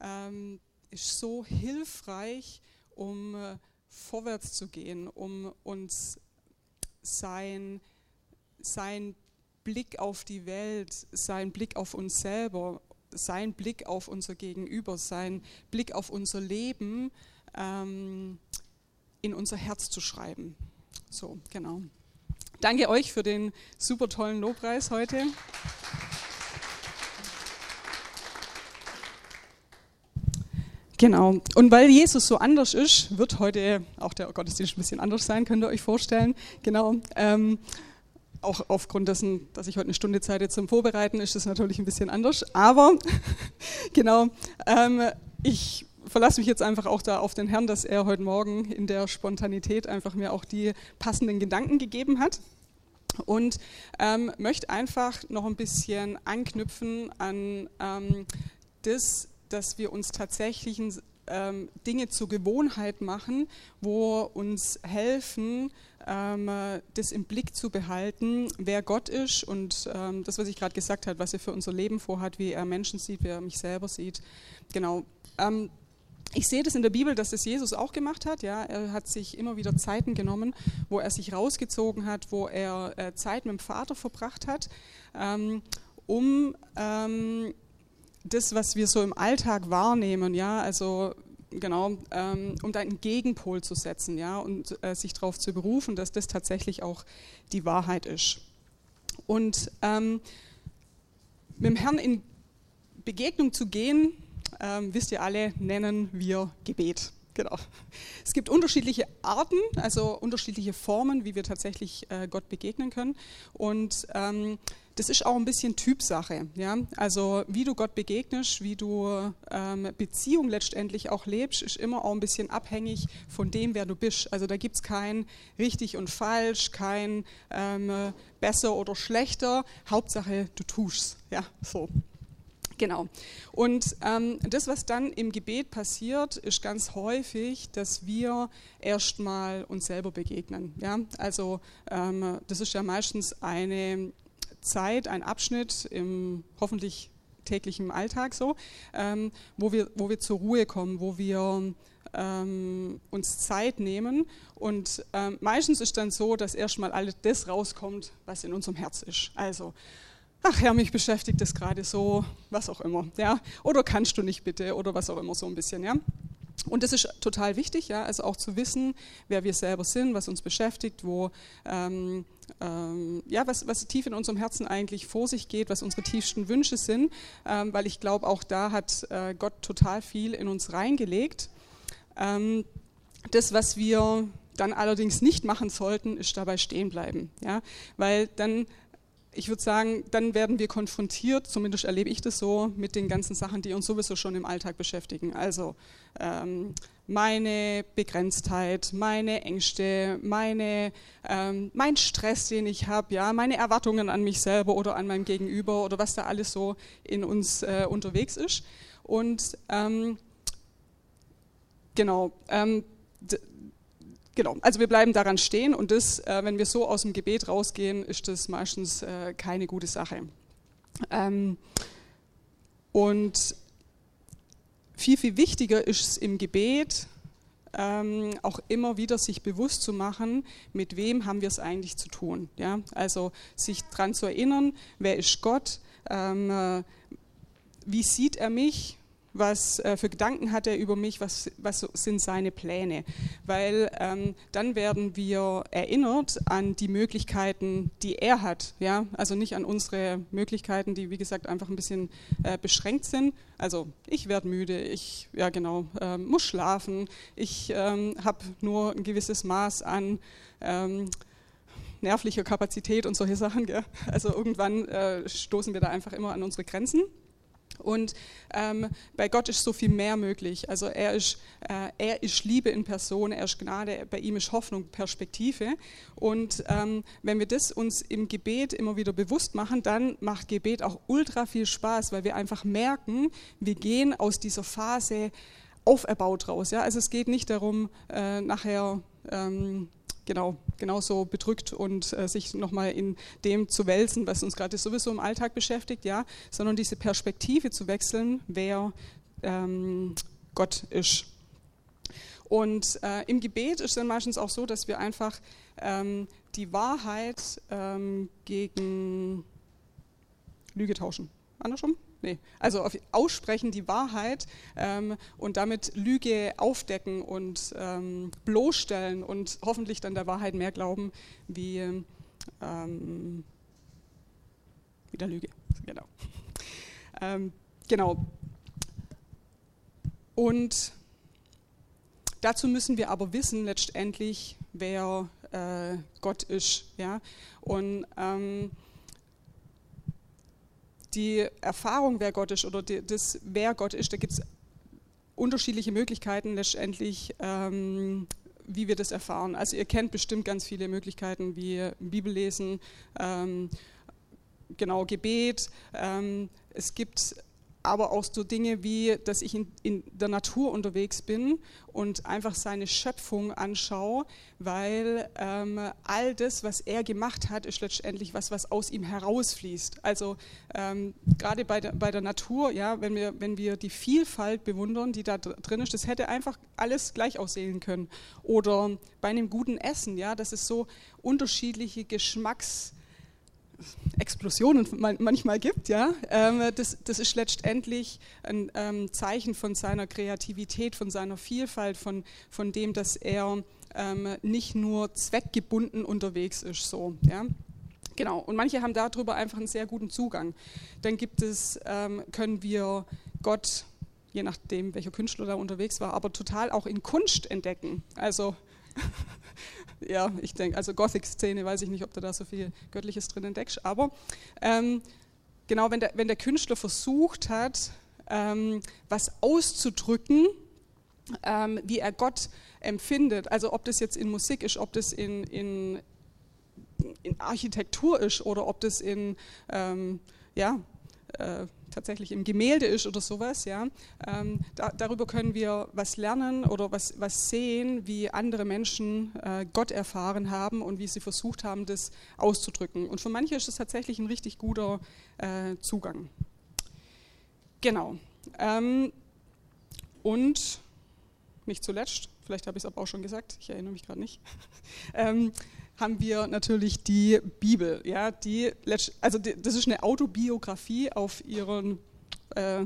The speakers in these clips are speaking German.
ähm, ist so hilfreich, um äh, vorwärts zu gehen, um uns sein, sein Blick auf die Welt, sein Blick auf uns selber, sein Blick auf unser Gegenüber, sein Blick auf unser Leben ähm, in unser Herz zu schreiben. So, genau. Danke euch für den super tollen Lobpreis heute. Genau. Und weil Jesus so anders ist, wird heute auch der Gottesdienst ein bisschen anders sein, könnt ihr euch vorstellen. Genau. Ähm, auch aufgrund dessen, dass ich heute eine Stunde Zeit zum Vorbereiten, ist es natürlich ein bisschen anders. Aber genau, ähm, ich verlasse mich jetzt einfach auch da auf den Herrn, dass er heute Morgen in der Spontanität einfach mir auch die passenden Gedanken gegeben hat. Und ähm, möchte einfach noch ein bisschen anknüpfen an ähm, das, dass wir uns tatsächlich ähm, Dinge zur Gewohnheit machen, wo uns helfen, ähm, das im Blick zu behalten, wer Gott ist und ähm, das, was ich gerade gesagt habe, was er für unser Leben vorhat, wie er Menschen sieht, wie er mich selber sieht. Genau. Ähm, ich sehe das in der Bibel, dass das Jesus auch gemacht hat. Ja, er hat sich immer wieder Zeiten genommen, wo er sich rausgezogen hat, wo er äh, Zeit mit dem Vater verbracht hat, ähm, um ähm, das, was wir so im Alltag wahrnehmen, ja, also genau, ähm, um da einen Gegenpol zu setzen, ja, und äh, sich darauf zu berufen, dass das tatsächlich auch die Wahrheit ist. Und ähm, mit dem Herrn in Begegnung zu gehen, ähm, wisst ihr alle, nennen wir Gebet. Genau. Es gibt unterschiedliche Arten, also unterschiedliche Formen, wie wir tatsächlich äh, Gott begegnen können. Und ähm, das ist auch ein bisschen Typsache. Ja? Also wie du Gott begegnest, wie du ähm, Beziehung letztendlich auch lebst, ist immer auch ein bisschen abhängig von dem, wer du bist. Also da gibt es kein richtig und falsch, kein ähm, besser oder schlechter. Hauptsache, du tust. Ja, so. Genau. Und ähm, das, was dann im Gebet passiert, ist ganz häufig, dass wir erstmal uns selber begegnen. Ja? Also ähm, das ist ja meistens eine Zeit, ein Abschnitt im hoffentlich täglichen Alltag so, ähm, wo, wir, wo wir zur Ruhe kommen, wo wir ähm, uns Zeit nehmen. Und ähm, meistens ist dann so, dass erstmal alles das rauskommt, was in unserem Herz ist. Also ach Herr, mich beschäftigt das gerade so, was auch immer, ja, oder kannst du nicht bitte, oder was auch immer so ein bisschen, ja. Und das ist total wichtig, ja, also auch zu wissen, wer wir selber sind, was uns beschäftigt, wo, ähm, ähm, ja, was, was tief in unserem Herzen eigentlich vor sich geht, was unsere tiefsten Wünsche sind, ähm, weil ich glaube, auch da hat äh, Gott total viel in uns reingelegt. Ähm, das, was wir dann allerdings nicht machen sollten, ist dabei stehen bleiben, ja, weil dann ich würde sagen, dann werden wir konfrontiert, zumindest erlebe ich das so, mit den ganzen Sachen, die uns sowieso schon im Alltag beschäftigen. Also ähm, meine Begrenztheit, meine Ängste, meine, ähm, mein Stress, den ich habe, ja, meine Erwartungen an mich selber oder an meinem Gegenüber oder was da alles so in uns äh, unterwegs ist. Und ähm, genau, ähm, Genau, also wir bleiben daran stehen und das, äh, wenn wir so aus dem Gebet rausgehen, ist das meistens äh, keine gute Sache. Ähm, und viel, viel wichtiger ist es im Gebet, ähm, auch immer wieder sich bewusst zu machen, mit wem haben wir es eigentlich zu tun. Ja? Also sich daran zu erinnern, wer ist Gott, ähm, äh, wie sieht er mich, was äh, für Gedanken hat er über mich, was, was sind seine Pläne. Weil ähm, dann werden wir erinnert an die Möglichkeiten, die er hat. Ja? Also nicht an unsere Möglichkeiten, die wie gesagt einfach ein bisschen äh, beschränkt sind. Also ich werde müde, ich ja genau, äh, muss schlafen, ich ähm, habe nur ein gewisses Maß an ähm, nervlicher Kapazität und solche Sachen. Gell? Also irgendwann äh, stoßen wir da einfach immer an unsere Grenzen. Und ähm, bei Gott ist so viel mehr möglich. Also er ist, äh, er ist Liebe in Person, er ist Gnade, bei ihm ist Hoffnung, Perspektive. Und ähm, wenn wir das uns im Gebet immer wieder bewusst machen, dann macht Gebet auch ultra viel Spaß, weil wir einfach merken, wir gehen aus dieser Phase auferbaut raus. Ja? Also es geht nicht darum, äh, nachher ähm, genau, genauso bedrückt und äh, sich nochmal in dem zu wälzen, was uns gerade sowieso im Alltag beschäftigt, ja, sondern diese Perspektive zu wechseln, wer ähm, Gott ist. Und äh, im Gebet ist es dann meistens auch so, dass wir einfach ähm, die Wahrheit ähm, gegen Lüge tauschen. Andersrum? Nee. Also auf, aussprechen die Wahrheit ähm, und damit Lüge aufdecken und ähm, bloßstellen und hoffentlich dann der Wahrheit mehr glauben wie, ähm, wie der Lüge. Genau. Ähm, genau. Und dazu müssen wir aber wissen letztendlich, wer äh, Gott ist. Ja? Und ähm, die Erfahrung, wer Gott ist oder die, das, wer Gott ist, da gibt es unterschiedliche Möglichkeiten letztendlich, ähm, wie wir das erfahren. Also ihr kennt bestimmt ganz viele Möglichkeiten wie Bibellesen, ähm, genau Gebet. Ähm, es gibt aber auch so Dinge wie, dass ich in, in, der Natur unterwegs bin und einfach seine Schöpfung anschaue, weil ähm, all das, was er gemacht hat, ist letztendlich was, was aus ihm herausfließt. Also ähm, gerade bei der, bei der Natur, ja, wenn wir, wenn wir die Vielfalt bewundern, die da drin ist, das hätte einfach alles gleich aussehen können. Oder bei einem guten Essen, ja, das ist so unterschiedliche Geschmacks Explosionen manchmal gibt, ja, ähm, das, das ist letztendlich ein ähm, Zeichen von seiner Kreativität, von seiner Vielfalt, von, von dem, dass er ähm, nicht nur zweckgebunden unterwegs ist, so, ja. Genau, und manche haben darüber einfach einen sehr guten Zugang. Dann gibt es, können wir Gott, je nachdem, welcher Künstler da unterwegs war, aber total auch in Kunst entdecken. Also ja, ich denke, also Gothic-Szene, weiß ich nicht, ob du da so viel Göttliches drin entdeckst, aber ähm, genau, wenn der, wenn der Künstler versucht hat, ähm, was auszudrücken, ähm, wie er Gott empfindet, also ob das jetzt in Musik ist, ob das in, in, in Architektur ist oder ob das in, ähm, ja, äh, tatsächlich im Gemälde ist oder sowas, ja, ähm, da, darüber können wir was lernen oder was, was sehen, wie andere Menschen äh, Gott erfahren haben und wie sie versucht haben, das auszudrücken. Und für manche ist das tatsächlich ein richtig guter äh, Zugang. Genau. Ähm, und nicht zuletzt, vielleicht habe ich es aber auch schon gesagt, ich erinnere mich gerade nicht. ähm, haben wir natürlich die Bibel. Ja, die, also die, das ist eine Autobiografie auf ihren äh,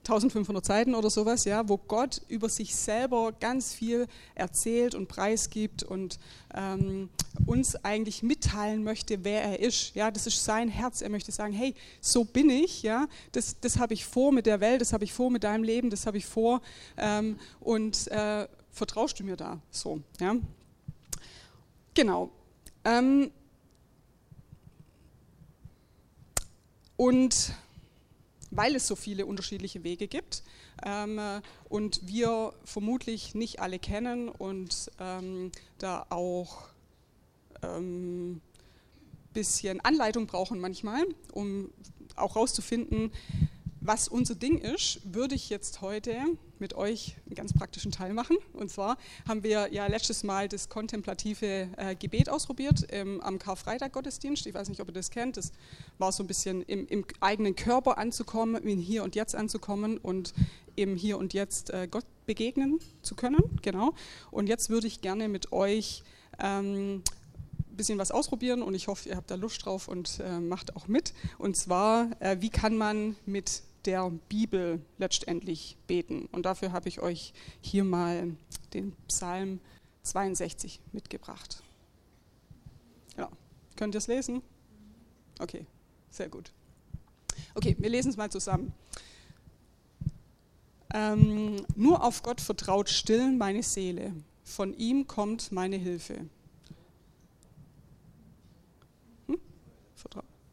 1500 Seiten oder sowas, ja, wo Gott über sich selber ganz viel erzählt und preisgibt und ähm, uns eigentlich mitteilen möchte, wer er ist. Ja, das ist sein Herz. Er möchte sagen, hey, so bin ich. Ja, das, das habe ich vor mit der Welt, das habe ich vor mit deinem Leben, das habe ich vor. Ähm, und äh, vertraust du mir da? So, ja. Genau. Ähm, und weil es so viele unterschiedliche Wege gibt ähm, und wir vermutlich nicht alle kennen und ähm, da auch ein ähm, bisschen Anleitung brauchen manchmal, um auch herauszufinden, was unser Ding ist, würde ich jetzt heute mit euch einen ganz praktischen Teil machen. Und zwar haben wir ja letztes Mal das kontemplative äh, Gebet ausprobiert ähm, am Karfreitag-Gottesdienst. Ich weiß nicht, ob ihr das kennt. Das war so ein bisschen im, im, eigenen Körper anzukommen, im Hier und Jetzt anzukommen und im Hier und Jetzt äh, Gott begegnen zu können. Genau. Und jetzt würde ich gerne mit euch ähm, bisschen was ausprobieren und ich hoffe, ihr habt da Lust drauf und äh, macht auch mit. Und zwar, äh, wie kann man mit der Bibel letztendlich beten. Und dafür habe ich euch hier mal den Psalm 62 mitgebracht. Ja, könnt ihr es lesen? Okay, sehr gut. Okay, wir lesen es mal zusammen. Ähm, nur auf Gott vertraut still meine Seele, von ihm kommt meine Hilfe.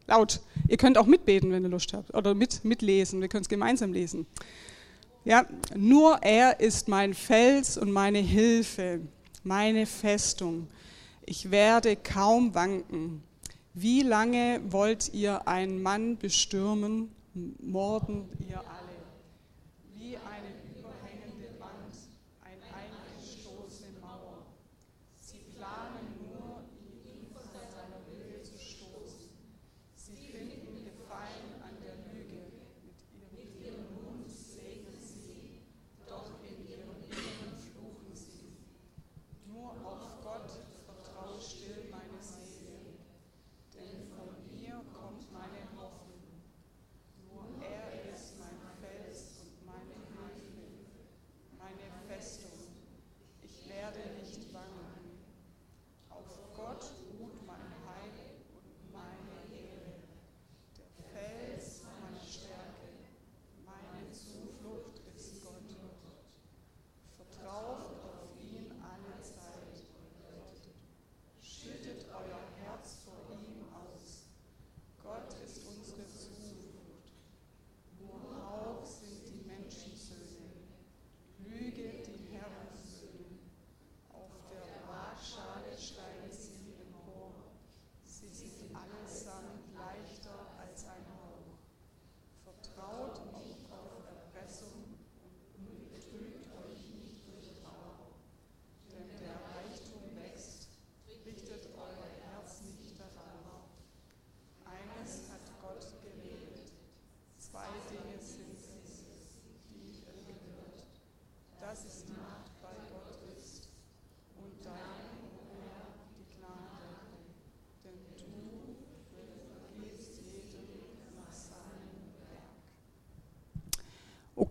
Laut. Ihr könnt auch mitbeten, wenn ihr Lust habt, oder mit, mitlesen. Wir können es gemeinsam lesen. Ja, nur er ist mein Fels und meine Hilfe, meine Festung. Ich werde kaum wanken. Wie lange wollt ihr einen Mann bestürmen, morden ihr alle?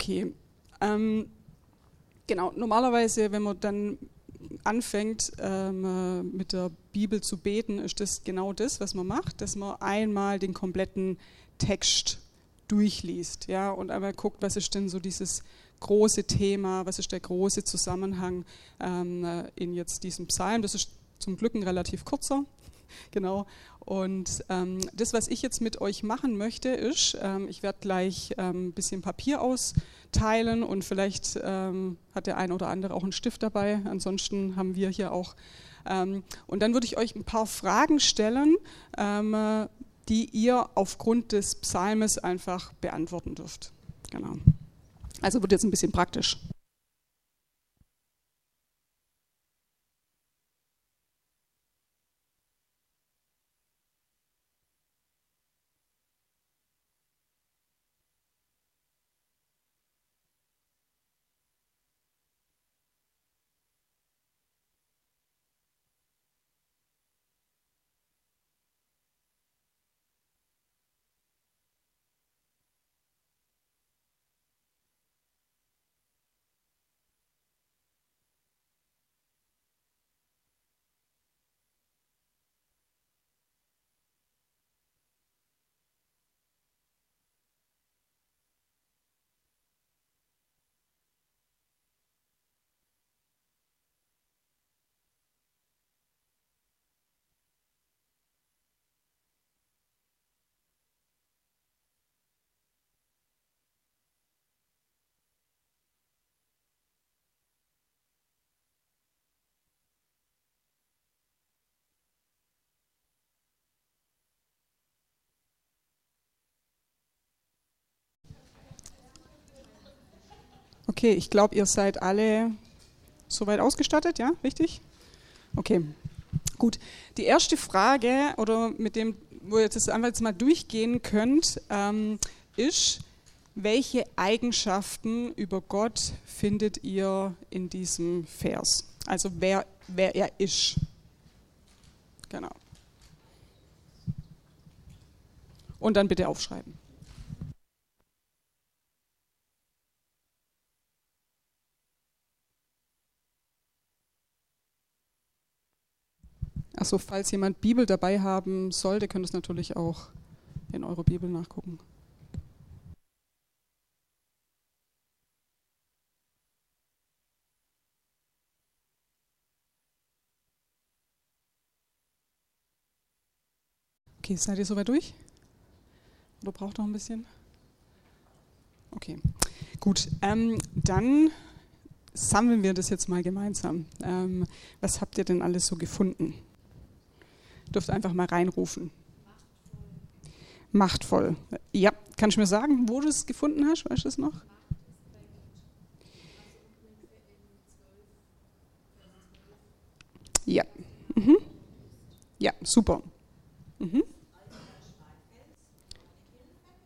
Okay. Ähm, genau, normalerweise, wenn man dann anfängt ähm, äh, mit der Bibel zu beten, ist das genau das, was man macht, dass man einmal den kompletten Text durchliest ja, und einmal guckt, was ist denn so dieses große Thema, was ist der große Zusammenhang ähm, äh, in jetzt diesem Psalm. Das ist zum Glück ein relativ kurzer, genau. Und ähm, das, was ich jetzt mit euch machen möchte, ist, ähm, ich werde gleich ähm, ein bisschen Papier austeilen und vielleicht ähm, hat der ein oder andere auch einen Stift dabei. Ansonsten haben wir hier auch. Ähm, und dann würde ich euch ein paar Fragen stellen, ähm, die ihr aufgrund des Psalmes einfach beantworten dürft. Genau. Also wird jetzt ein bisschen praktisch. Okay, ich glaube, ihr seid alle soweit ausgestattet, ja? Richtig? Okay, gut. Die erste Frage, oder mit dem, wo ihr jetzt einfach jetzt mal durchgehen könnt, ähm, ist, welche Eigenschaften über Gott findet ihr in diesem Vers? Also wer, wer er ist. Genau. Und dann bitte aufschreiben. Achso, falls jemand Bibel dabei haben sollte, könnt ihr es natürlich auch in eurer Bibel nachgucken. Okay, seid ihr soweit durch? Oder braucht noch ein bisschen? Okay, gut. Ähm, dann sammeln wir das jetzt mal gemeinsam. Ähm, was habt ihr denn alles so gefunden? Dürft einfach mal reinrufen. Machtvoll. Ja, kannst du mir sagen, wo du es gefunden hast? Weißt du es noch? Ja. Mhm. Ja, super. Mhm.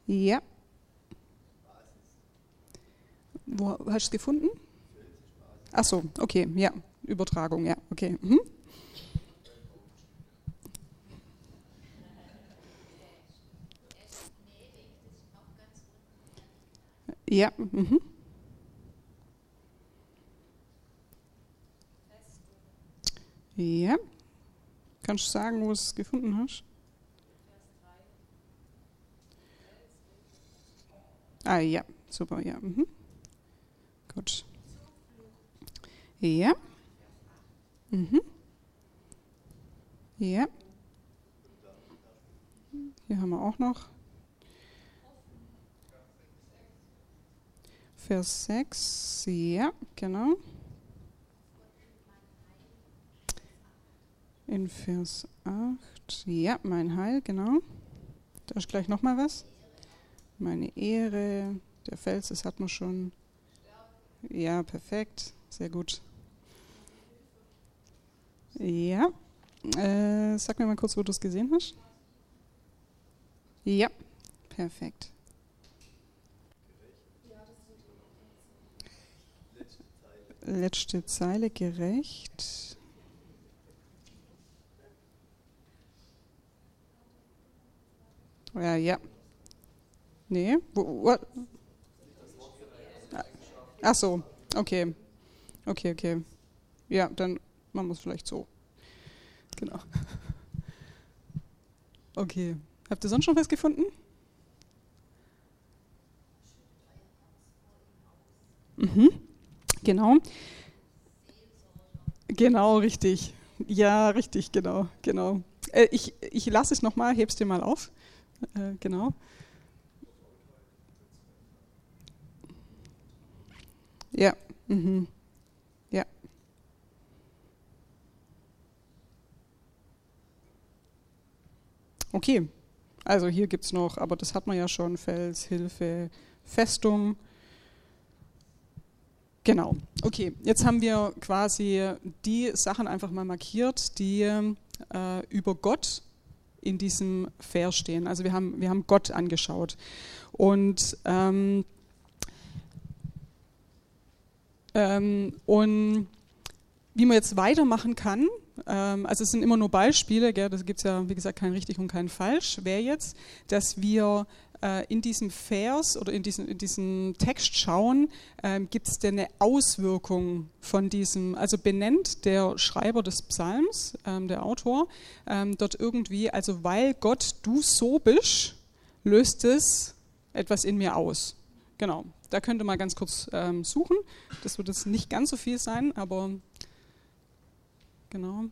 Ja. Wo hast du es gefunden? Ach so, okay, ja. Übertragung, ja, okay. Mhm. Ja. Mhm. Ja. Kannst du sagen, wo du es gefunden hast? Ah ja, super, ja. Mhm. Gut. Ja. Mhm. Ja. Hier haben wir auch noch Vers 6, ja, genau. In Vers 8, ja, mein Heil, genau. Da ist gleich nochmal was. Meine Ehre, der Fels, das hat man schon. Ja, perfekt, sehr gut. Ja, äh, sag mir mal kurz, wo du es gesehen hast. Ja, perfekt. Letzte Zeile gerecht. Ja, ja. Nee, wo? Ach so, okay. Okay, okay. Ja, dann machen wir es vielleicht so. Genau. Okay. Habt ihr sonst schon was gefunden? Mhm. Genau. Genau, richtig. Ja, richtig, genau, genau. Äh, ich ich lasse es nochmal, heb's dir mal auf. Äh, genau. Ja. Mhm. Ja. Okay. Also hier gibt es noch, aber das hat man ja schon, Fels, Hilfe, Festung. Genau. Okay, jetzt haben wir quasi die Sachen einfach mal markiert, die äh, über Gott in diesem Vers stehen. Also wir haben, wir haben Gott angeschaut. Und ähm, ähm, und wie man jetzt weitermachen kann, ähm, also es sind immer nur Beispiele, gell, das gibt es ja wie gesagt kein richtig und kein falsch, wäre jetzt, dass wir äh, in diesem Vers oder in diesem, in diesem Text schauen, ähm, gibt es denn eine Auswirkung von diesem, also benennt der Schreiber des Psalms, ähm, der Autor, ähm, dort irgendwie, also weil Gott du so bist, löst es etwas in mir aus. Genau, da könnt ihr mal ganz kurz ähm, suchen. Das wird jetzt nicht ganz so viel sein, aber genau.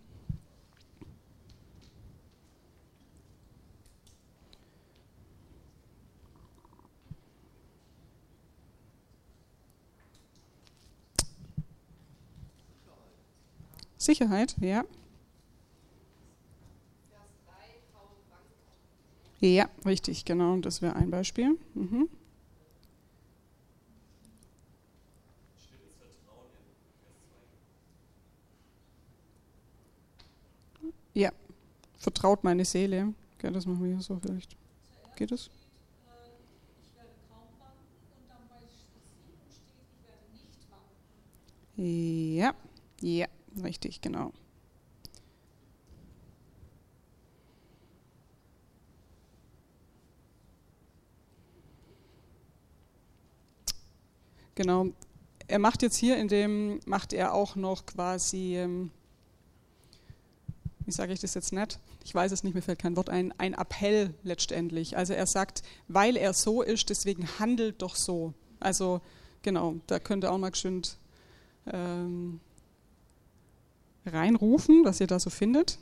Sicherheit, ja. Ja, richtig, genau. Das wäre ein Beispiel. Mhm. Ja, vertraut meine Seele. Ja, das machen wir hier so vielleicht. Geht es? Ja, ja, richtig, genau. Genau. Er macht jetzt hier in dem, macht er auch noch quasi ähm, wie sage ich das jetzt nicht? Ich weiß es nicht, mir fällt kein Wort ein, ein Appell letztendlich. Also er sagt, weil er so ist, deswegen handelt doch so. Also genau, da könnte auch mal schön ähm, reinrufen, was ihr da so findet.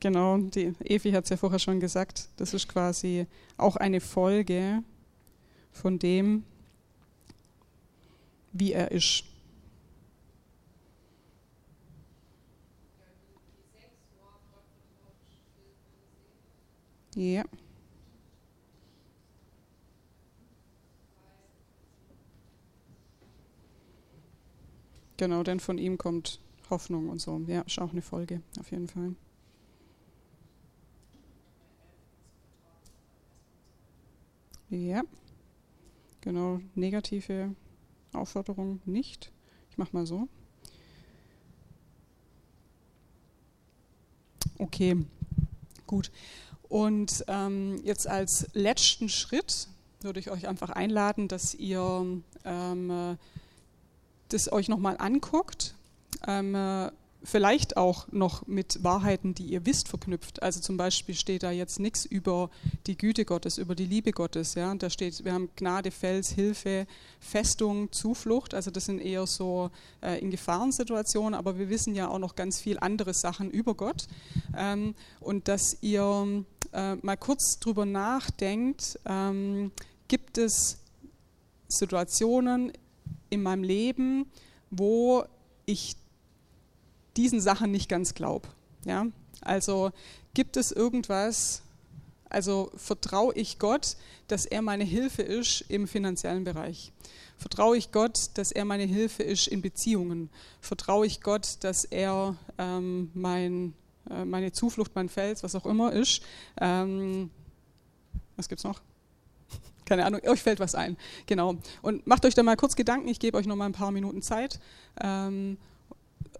Genau, die Evi hat es ja vorher schon gesagt, das ist quasi auch eine Folge von dem, wie er ist. Ja. Genau, denn von ihm kommt Hoffnung und so. Ja, ist auch eine Folge, auf jeden Fall. Ja. Genau, negative Aufforderung nicht. Ich mache mal so. Okay, gut. Und ähm, jetzt als letzten Schritt würde ich euch einfach einladen, dass ihr ähm, äh, das euch nochmal anguckt. Ähm, äh, vielleicht auch noch mit Wahrheiten, die ihr wisst, verknüpft. Also zum Beispiel steht da jetzt nichts über die Güte Gottes, über die Liebe Gottes. Ja? Da steht, wir haben Gnade, Fels, Hilfe, Festung, Zuflucht. Also das sind eher so äh, in Gefahrensituationen, aber wir wissen ja auch noch ganz viel andere Sachen über Gott. Ähm, und dass ihr äh, mal kurz drüber nachdenkt, ähm, gibt es Situationen in meinem Leben, wo ich diesen Sachen nicht ganz glaube. Ja? Also gibt es irgendwas, also vertraue ich Gott, dass er meine Hilfe ist im finanziellen Bereich? Vertraue ich Gott, dass er meine Hilfe ist in Beziehungen? Vertraue ich Gott, dass er ähm, mein, äh, meine Zuflucht, mein Fels, was auch immer ist? Ähm, was es noch? Keine Ahnung, euch fällt was ein. Genau. Und macht euch da mal kurz Gedanken, ich gebe euch noch mal ein paar Minuten Zeit. Ähm,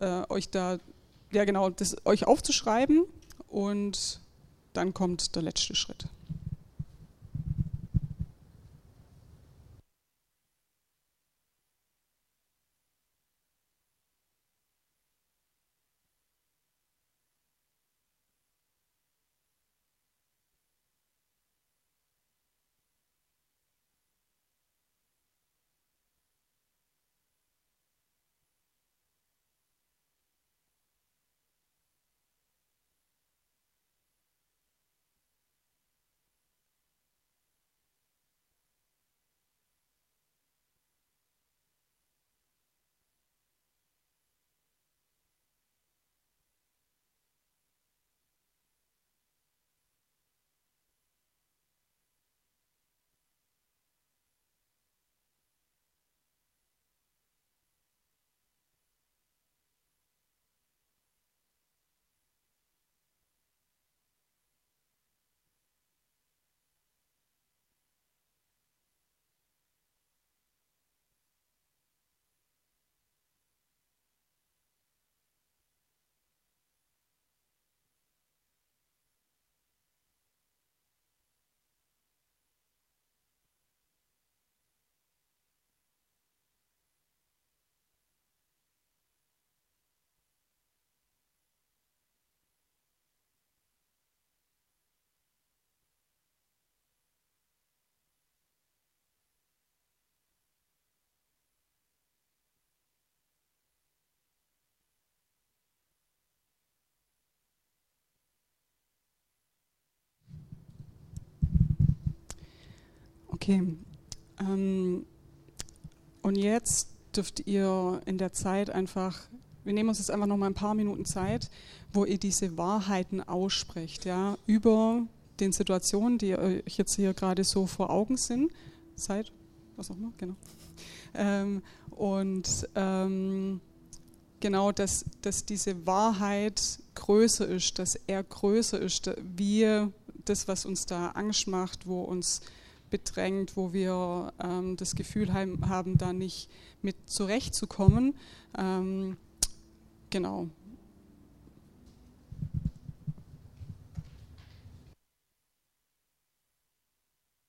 äh, euch da, ja genau, das euch aufzuschreiben und dann kommt der letzte Schritt. Okay. Ähm, und jetzt dürft ihr in der Zeit einfach, wir nehmen uns jetzt einfach noch mal ein paar Minuten Zeit, wo ihr diese Wahrheiten aussprecht, ja, über den Situationen, die euch jetzt hier gerade so vor Augen sind, seid, was auch immer, genau. Ähm, und ähm, genau, dass, dass diese Wahrheit größer ist, dass er größer ist, wie das, was uns da Angst macht, wo uns bedrängt, wo wir ähm, das Gefühl haben, da nicht mit zurechtzukommen. Ähm, genau,